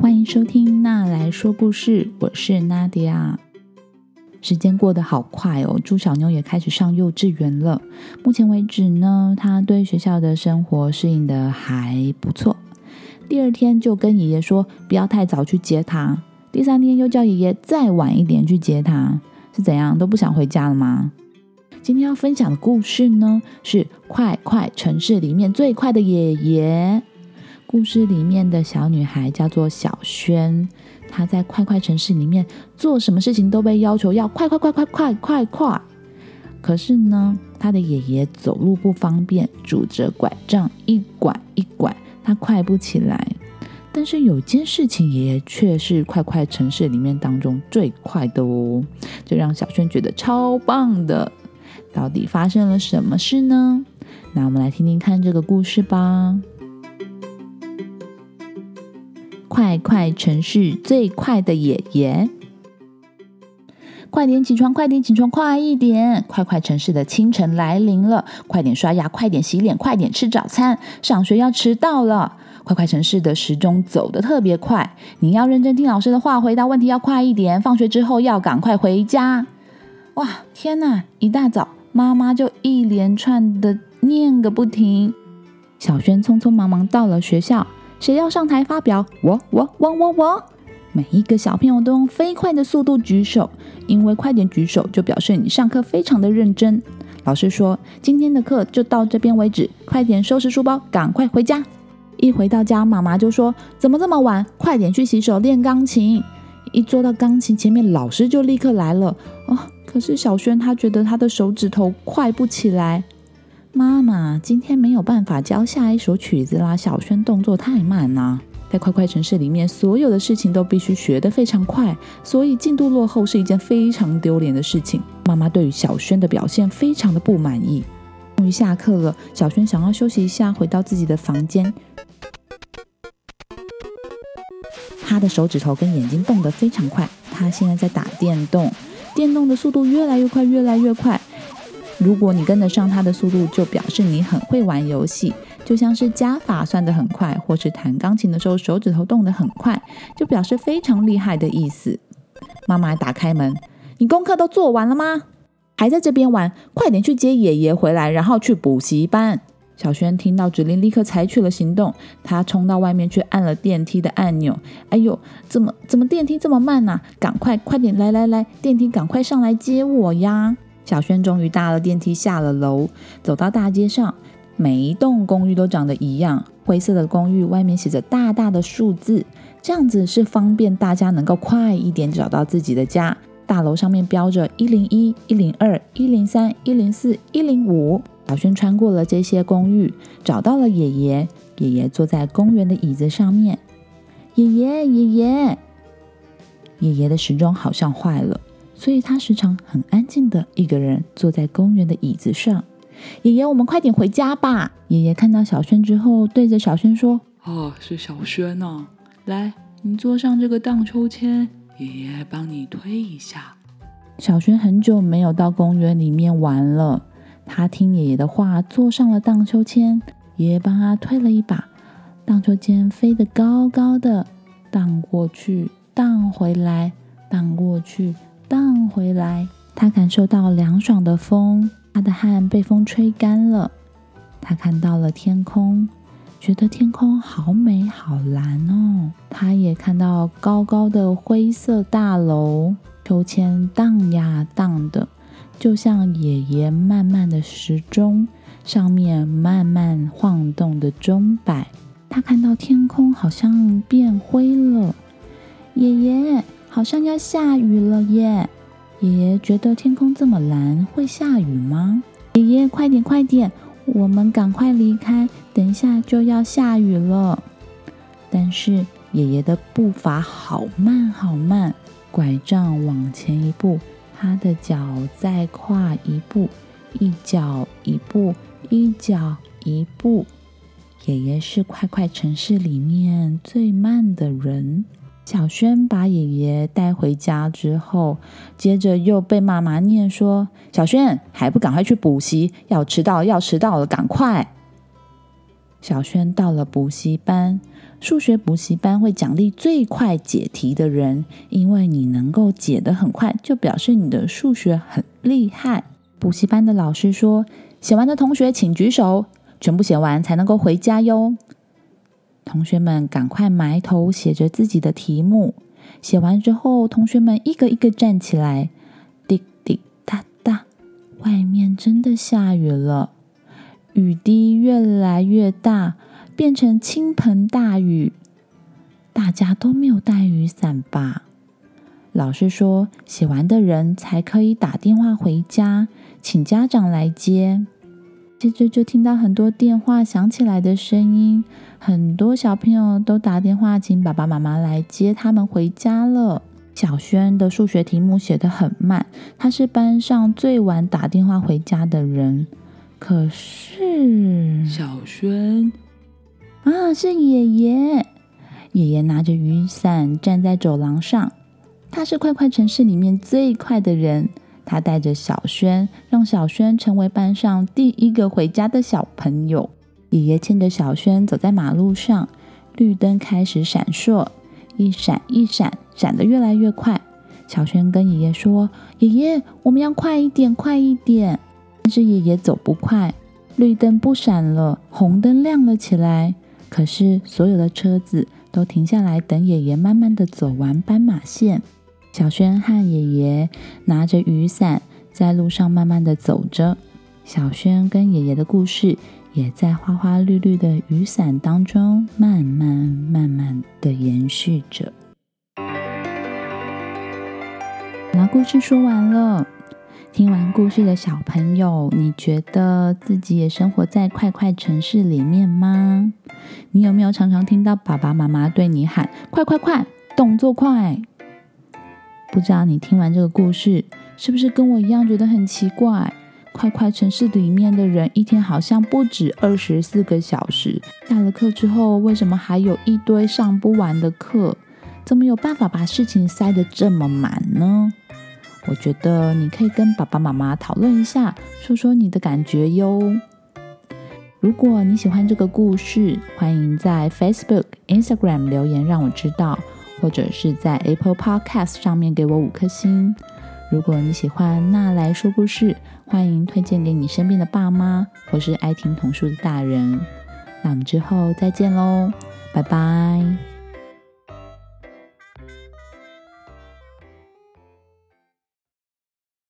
欢迎收听娜来说故事，我是娜迪亚。时间过得好快哦，猪小妞也开始上幼稚园了。目前为止呢，她对学校的生活适应的还不错。第二天就跟爷爷说不要太早去接她，第三天又叫爷爷再晚一点去接她，是怎样都不想回家了吗？今天要分享的故事呢，是《快快城市》里面最快的爷爷。故事里面的小女孩叫做小轩，她在快快城市里面做什么事情都被要求要快快快快快快快。可是呢，她的爷爷走路不方便，拄着拐杖一拐一拐，他快不起来。但是有件事情，爷爷却是快快城市里面当中最快的哦，这让小轩觉得超棒的。到底发生了什么事呢？那我们来听听看这个故事吧。快城市最快的爷爷，快点起床，快点起床，快一点！快快城市的清晨来临了，快点刷牙，快点洗脸，快点吃早餐，上学要迟到了。快快城市的时钟走得特别快，你要认真听老师的话，回答问题要快一点。放学之后要赶快回家。哇，天哪！一大早，妈妈就一连串的念个不停。小轩匆匆忙忙到了学校。谁要上台发表？我我我我我！每一个小朋友都用飞快的速度举手，因为快点举手就表示你上课非常的认真。老师说今天的课就到这边为止，快点收拾书包，赶快回家。一回到家，妈妈就说怎么这么晚？快点去洗手练钢琴。一坐到钢琴前面，老师就立刻来了。哦，可是小轩他觉得他的手指头快不起来。妈妈今天没有办法教下一首曲子啦，小轩动作太慢啦。在快快城市里面，所有的事情都必须学得非常快，所以进度落后是一件非常丢脸的事情。妈妈对于小轩的表现非常的不满意。终于下课了，小轩想要休息一下，回到自己的房间。他的手指头跟眼睛动得非常快，他现在在打电动，电动的速度越来越快，越来越快。如果你跟得上他的速度，就表示你很会玩游戏，就像是加法算得很快，或是弹钢琴的时候手指头动得很快，就表示非常厉害的意思。妈妈打开门，你功课都做完了吗？还在这边玩？快点去接爷爷回来，然后去补习班。小轩听到指令，立刻采取了行动。他冲到外面去按了电梯的按钮。哎呦，怎么怎么电梯这么慢呢？赶快快点来来来，电梯赶快上来接我呀！小轩终于搭了电梯下了楼，走到大街上，每一栋公寓都长得一样，灰色的公寓外面写着大大的数字，这样子是方便大家能够快一点找到自己的家。大楼上面标着一零一、一零二、一零三、一零四、一零五。小轩穿过了这些公寓，找到了爷爷。爷爷坐在公园的椅子上面。爷爷，爷爷，爷爷的时钟好像坏了。所以他时常很安静的一个人坐在公园的椅子上。爷爷，我们快点回家吧。爷爷看到小轩之后，对着小轩说：“哦，是小轩呐，来，你坐上这个荡秋千，爷爷帮你推一下。”小轩很久没有到公园里面玩了，他听爷爷的话，坐上了荡秋千。爷爷帮他推了一把，荡秋千飞得高高的，荡过去，荡回来，荡过去。荡回来，他感受到凉爽的风，他的汗被风吹干了。他看到了天空，觉得天空好美好蓝哦。他也看到高高的灰色大楼，秋千荡呀荡的，就像爷爷慢慢的时钟上面慢慢晃动的钟摆。他看到天空好像变灰了，爷爷。好像要下雨了耶！爷爷觉得天空这么蓝，会下雨吗？爷爷，快点快点，我们赶快离开，等一下就要下雨了。但是爷爷的步伐好慢好慢，拐杖往前一步，他的脚再跨一步，一脚一步，一脚一步。爷爷是快快城市里面最慢的人。小轩把爷爷带回家之后，接着又被妈妈念说：“小轩还不赶快去补习，要迟到，要迟到了，赶快！”小轩到了补习班，数学补习班会奖励最快解题的人，因为你能够解得很快，就表示你的数学很厉害。补习班的老师说：“写完的同学请举手，全部写完才能够回家哟。”同学们赶快埋头写着自己的题目。写完之后，同学们一个一个站起来，滴滴答答，外面真的下雨了，雨滴越来越大，变成倾盆大雨。大家都没有带雨伞吧？老师说，写完的人才可以打电话回家，请家长来接。接着就听到很多电话响起来的声音，很多小朋友都打电话请爸爸妈妈来接他们回家了。小轩的数学题目写得很慢，他是班上最晚打电话回家的人。可是，小轩啊，是爷爷。爷爷拿着雨伞站在走廊上，他是快快城市里面最快的人。他带着小轩，让小轩成为班上第一个回家的小朋友。爷爷牵着小轩走在马路上，绿灯开始闪烁，一闪一闪，闪得越来越快。小轩跟爷爷说：“爷爷，我们要快一点，快一点。”但是爷爷走不快，绿灯不闪了，红灯亮了起来。可是所有的车子都停下来，等爷爷慢慢的走完斑马线。小轩和爷爷拿着雨伞在路上慢慢的走着，小轩跟爷爷的故事也在花花绿绿的雨伞当中慢慢慢慢的延续着。那故事说完了，听完故事的小朋友，你觉得自己也生活在快快城市里面吗？你有没有常常听到爸爸妈妈对你喊“快快快，动作快”？不知道你听完这个故事，是不是跟我一样觉得很奇怪？快快城市里面的人一天好像不止二十四个小时，下了课之后，为什么还有一堆上不完的课？怎么有办法把事情塞得这么满呢？我觉得你可以跟爸爸妈妈讨论一下，说说你的感觉哟。如果你喜欢这个故事，欢迎在 Facebook、Instagram 留言让我知道。或者是在 Apple Podcast 上面给我五颗星。如果你喜欢那来说故事，欢迎推荐给你身边的爸妈或是爱听童书的大人。那我们之后再见喽，拜拜。